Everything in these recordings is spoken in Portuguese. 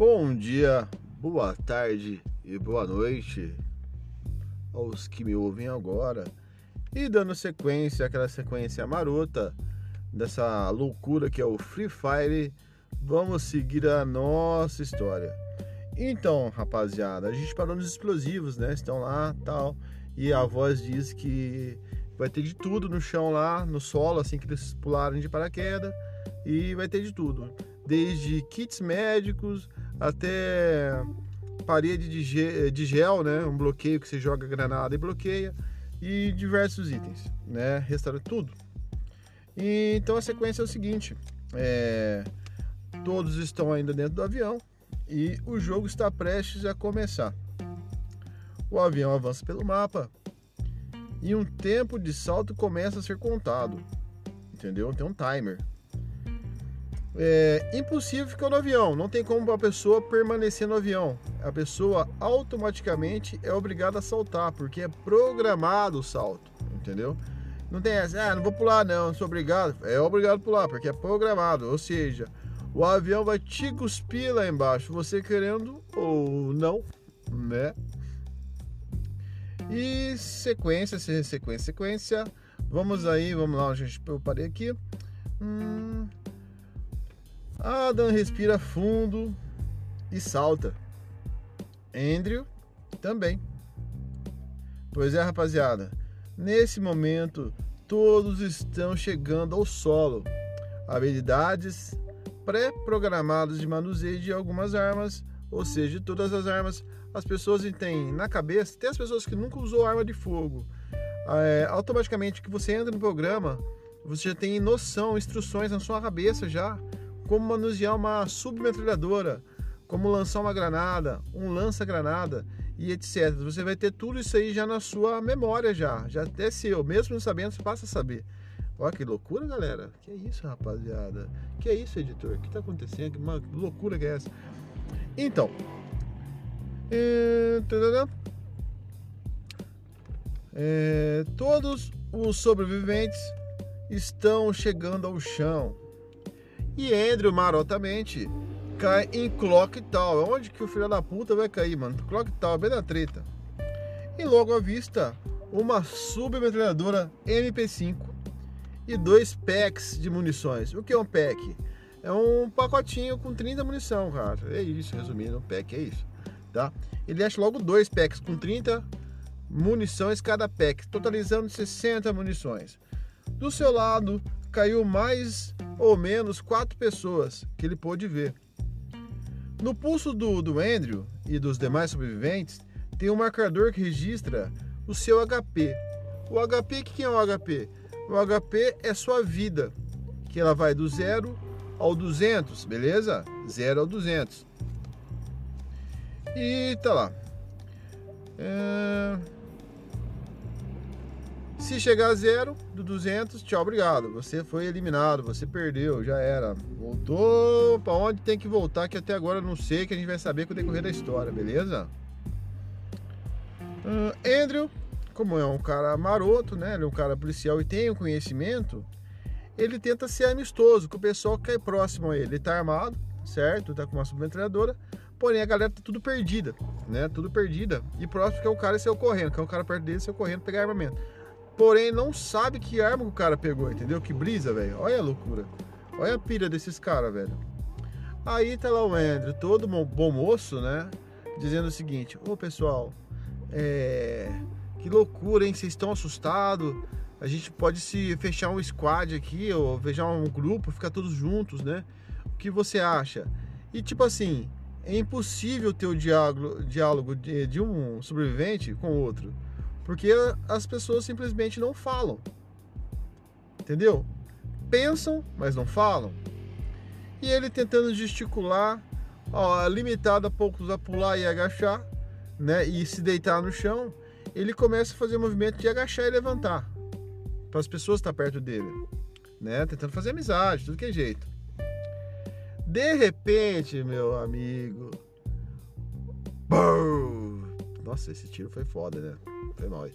Bom dia, boa tarde e boa noite aos que me ouvem agora. E dando sequência, aquela sequência marota dessa loucura que é o Free Fire, vamos seguir a nossa história. Então, rapaziada, a gente parou nos explosivos, né? Estão lá, tal, e a voz diz que vai ter de tudo no chão lá, no solo, assim que eles pularem de paraquedas, e vai ter de tudo, desde kits médicos até parede de gel, né? Um bloqueio que você joga granada e bloqueia e diversos itens, né? Restaura tudo. E, então a sequência é o seguinte: é, todos estão ainda dentro do avião e o jogo está prestes a começar. O avião avança pelo mapa e um tempo de salto começa a ser contado, entendeu? Tem um timer. É impossível ficar no avião, não tem como a pessoa permanecer no avião. A pessoa automaticamente é obrigada a saltar, porque é programado o salto, entendeu? Não tem essa, ah, não vou pular não, não sou obrigado. É obrigado a pular, porque é programado, ou seja, o avião vai te cuspir lá embaixo, você querendo ou não, né? E sequência, sequência, sequência. Vamos aí, vamos lá, gente, eu parei aqui. Hum, Adam respira fundo e salta. Andrew também. Pois é, rapaziada. Nesse momento, todos estão chegando ao solo. Habilidades pré-programadas de manuseio de algumas armas, ou seja, de todas as armas. As pessoas têm na cabeça, tem as pessoas que nunca usou arma de fogo. É, automaticamente que você entra no programa, você já tem noção, instruções na sua cabeça já como manusear uma submetralhadora, como lançar uma granada, um lança-granada e etc. Você vai ter tudo isso aí já na sua memória já, já até seu, mesmo não sabendo, você passa a saber. Olha que loucura, galera. Que é isso, rapaziada? Que é isso, editor? O que tá acontecendo? Que loucura que é essa? Então, é, é, todos os sobreviventes estão chegando ao chão. E Andrew, marotamente, cai em Clock Tower. Onde que o filho da puta vai cair, mano? Clock Tower, bem na treta. E logo à vista, uma submetralhadora MP5 e dois packs de munições. O que é um pack? É um pacotinho com 30 munição, cara. É isso, resumindo, um pack é isso, tá? Ele acha logo dois packs com 30 munições cada pack, totalizando 60 munições. Do seu lado, caiu mais ou menos quatro pessoas que ele pôde ver. No pulso do, do Andrew e dos demais sobreviventes tem um marcador que registra o seu HP. O HP, o que é o HP? O HP é sua vida, que ela vai do 0 ao 200, beleza? 0 ao 200. E tá lá. É... Se chegar a zero do 200, tchau, obrigado. Você foi eliminado, você perdeu, já era. Voltou para onde tem que voltar, que até agora não sei, que a gente vai saber com o decorrer da história, beleza? Uh, Andrew, como é um cara maroto, né? Ele é um cara policial e tem o um conhecimento, ele tenta ser amistoso com o pessoal que cai próximo a ele. Ele tá armado, certo? Tá com uma submetralhadora, porém a galera tá tudo perdida, né? Tudo perdida. E próximo que é o cara saiu correndo, que é um cara perto dele saiu correndo pegar armamento porém não sabe que arma o cara pegou, entendeu? Que brisa, velho. Olha a loucura. Olha a pilha desses caras, velho. Aí tá lá o Andrew, todo bom moço, né? Dizendo o seguinte: Ô pessoal, é. Que loucura, hein? Vocês estão assustados? A gente pode se fechar um squad aqui, ou fechar um grupo, ficar todos juntos, né? O que você acha? E tipo assim, é impossível ter o diálogo, diálogo de, de um sobrevivente com o outro. Porque as pessoas simplesmente não falam. Entendeu? Pensam, mas não falam. E ele tentando gesticular, ó, limitado a poucos a pular e agachar, né? E se deitar no chão, ele começa a fazer o movimento de agachar e levantar. Para as pessoas estar perto dele, né? Tentando fazer amizade, tudo que é jeito. De repente, meu amigo. Nossa, esse tiro foi foda, né? Foi mal.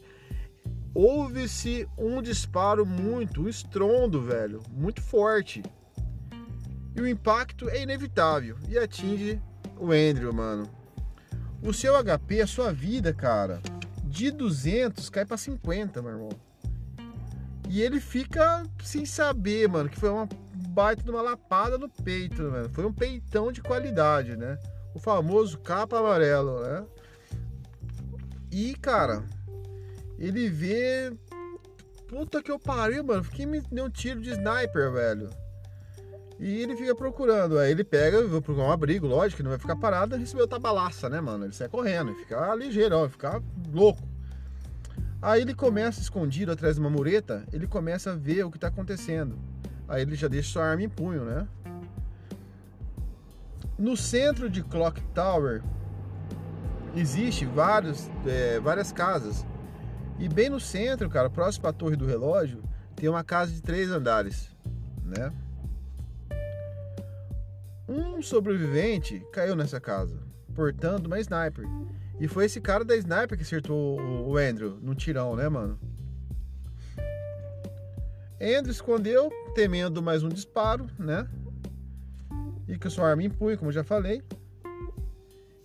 Houve-se um disparo muito, um estrondo, velho, muito forte. E o impacto é inevitável e atinge o Andrew, mano. O seu HP, a sua vida, cara, de 200 cai para 50, meu irmão. E ele fica sem saber, mano, que foi uma baita de uma lapada no peito, mano. Foi um peitão de qualidade, né? O famoso capa amarelo, né? E, cara, ele vê. Puta que eu pariu, mano. Fiquei me deu um tiro de sniper, velho. E ele fica procurando. Aí ele pega, vou procurar um abrigo, lógico, não vai ficar parado, recebeu tabalaça, né, mano? Ele sai correndo, e fica ligeiro, ó, fica louco. Aí ele começa escondido atrás de uma mureta, ele começa a ver o que tá acontecendo. Aí ele já deixa sua arma em punho, né? No centro de Clock Tower existe vários, é, várias casas. E bem no centro, cara, próximo à torre do relógio, tem uma casa de três andares, né? Um sobrevivente caiu nessa casa, portando uma sniper. E foi esse cara da sniper que acertou o Andrew no tirão, né, mano? Andrew escondeu, temendo mais um disparo, né? E com sua arma em punho, como já falei.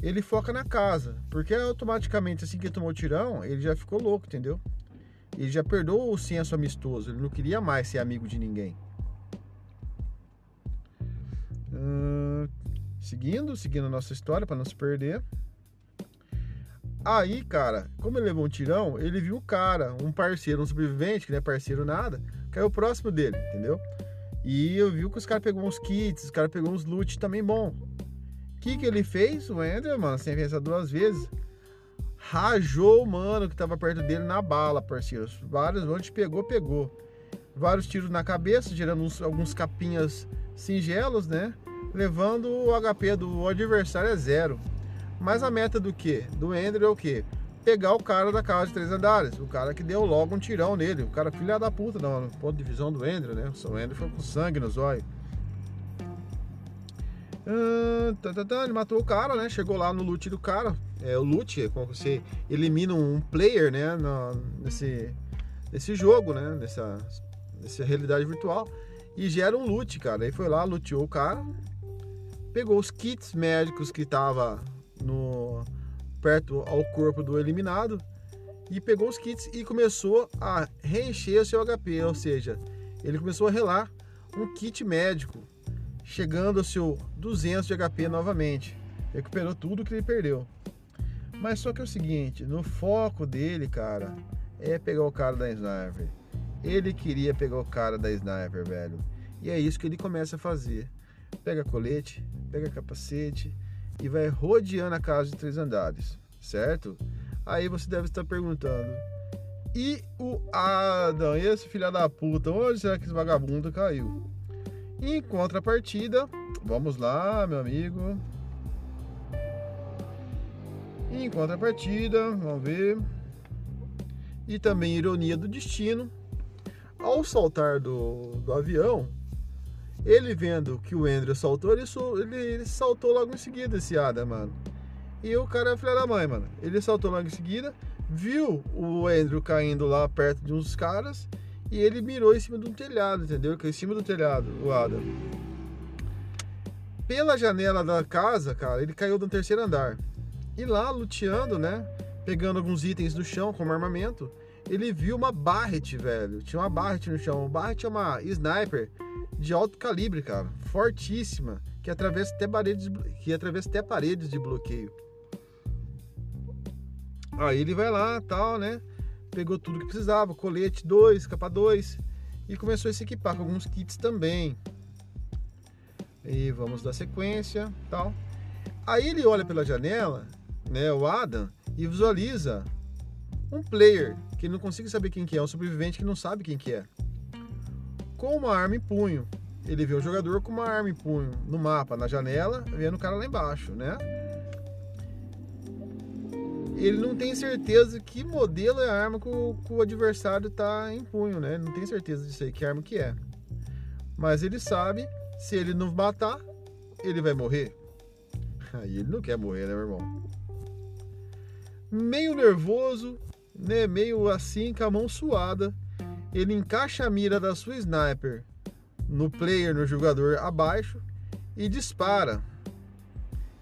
Ele foca na casa, porque automaticamente assim que tomou o tirão, ele já ficou louco, entendeu? Ele já perdeu o senso amistoso, ele não queria mais ser amigo de ninguém. Hum, seguindo, seguindo a nossa história para não se perder. Aí, cara, como ele levou um tirão, ele viu o cara, um parceiro, um sobrevivente, que não é parceiro nada, caiu próximo dele, entendeu? E eu vi que os caras pegou uns kits, os caras pegou uns loot também bom. Que que ele fez? O Andrew, mano, sem pensar duas vezes, rajou o mano que tava perto dele na bala, parceiros. Vários, onde pegou, pegou. Vários tiros na cabeça, gerando uns, alguns capinhas singelos, né? Levando o HP do adversário a zero. Mas a meta do que? Do Andrew é o que? Pegar o cara da casa de três andares. O cara que deu logo um tirão nele. O cara filha da puta, não, no ponto de visão do Andrew, né? O Andrew foi com sangue no zóio. Tá, tá, tá, ele matou o cara, né? Chegou lá no loot do cara. É, o loot é quando você elimina um player, né? No, nesse, nesse jogo, né? Nessa, nessa realidade virtual. E gera um loot, cara. Aí foi lá, luteou o cara. Pegou os kits médicos que tava no perto ao corpo do eliminado e pegou os kits e começou a reencher o seu HP, ou seja, ele começou a relar um kit médico, chegando ao seu 200 de HP novamente. Recuperou tudo que ele perdeu. Mas só que é o seguinte, no foco dele, cara, é pegar o cara da sniper. Ele queria pegar o cara da sniper, velho. E é isso que ele começa a fazer. Pega colete, pega capacete, e vai rodeando a casa de três andares, certo? Aí você deve estar perguntando: e o Adam, esse filho da puta, onde será que esse vagabundo caiu? Em contrapartida, vamos lá, meu amigo. Em contrapartida, vamos ver. E também ironia do destino. Ao saltar do, do avião, ele vendo que o Andrew saltou, ele, ele, saltou logo em seguida esse Adam, mano. E o cara é filho da mãe, mano. Ele saltou logo em seguida, viu o Andrew caindo lá perto de uns caras e ele mirou em cima de um telhado, entendeu? Que é em cima do telhado, o Adam. Pela janela da casa, cara, ele caiu do terceiro andar. E lá, luteando, né? Pegando alguns itens do chão como armamento, ele viu uma Barret, velho. Tinha uma Barret no chão. Uma Barret é uma sniper de alto calibre, cara, fortíssima, que atravessa até paredes, que atravessa até paredes de bloqueio. Aí ele vai lá, tal, né? Pegou tudo que precisava, colete 2, capa 2 e começou a se equipar com alguns kits também. E vamos dar sequência, tal. Aí ele olha pela janela, né, o Adam, e visualiza um player que não consegue saber quem que é, um sobrevivente que não sabe quem que é com uma arma em punho. Ele vê o jogador com uma arma em punho no mapa, na janela, vendo o cara lá embaixo, né? Ele não tem certeza que modelo é a arma que o, que o adversário está em punho, né? Não tem certeza disso aí, que arma que é. Mas ele sabe, se ele não matar, ele vai morrer. Aí ele não quer morrer, né, meu irmão? Meio nervoso, né? Meio assim, com a mão suada ele encaixa a mira da sua sniper no player, no jogador abaixo e dispara.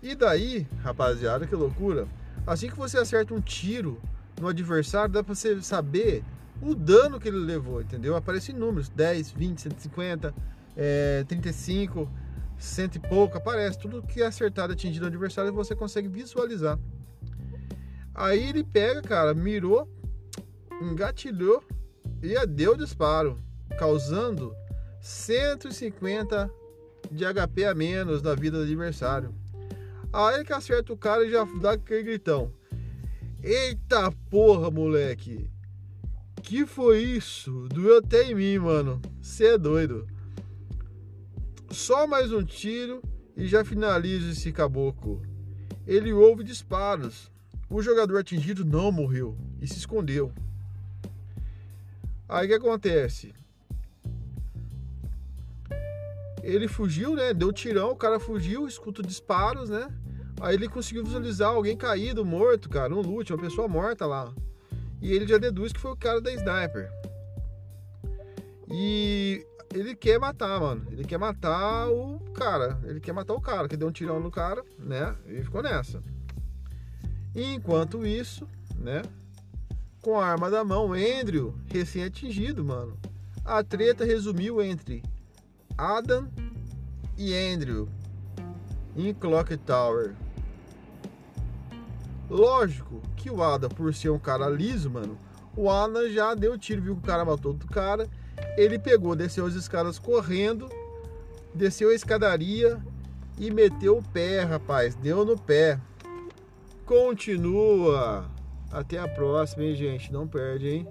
E daí, rapaziada, que loucura. Assim que você acerta um tiro no adversário, dá pra você saber o dano que ele levou, entendeu? Aparece em números: 10, 20, 150, é, 35, cento e pouco. Aparece tudo que é acertado, atingido no adversário, você consegue visualizar. Aí ele pega, cara, mirou, engatilhou e deu disparo, causando 150 de HP a menos na vida do adversário. Aí que acerta o cara e já dá aquele gritão. Eita porra, moleque! Que foi isso? Doeu até em mim, mano. Você é doido. Só mais um tiro e já finaliza esse caboclo. Ele ouve disparos. O jogador atingido não morreu e se escondeu. Aí o que acontece? Ele fugiu, né? Deu tirão, o cara fugiu, escuta disparos, né? Aí ele conseguiu visualizar alguém caído, morto, cara, um loot, uma pessoa morta lá. E ele já deduz que foi o cara da sniper. E ele quer matar, mano. Ele quer matar o cara. Ele quer matar o cara, que deu um tirão no cara, né? E ficou nessa. Enquanto isso, né? Com a arma da mão, Andrew, recém-atingido, mano. A treta resumiu entre Adam e Andrew em Clock Tower. Lógico que o Adam, por ser um cara liso, mano, o Adam já deu tiro, viu que o cara matou outro cara. Ele pegou, desceu as escadas correndo, desceu a escadaria e meteu o pé, rapaz. Deu no pé. Continua. Até a próxima, hein, gente? Não perde, hein?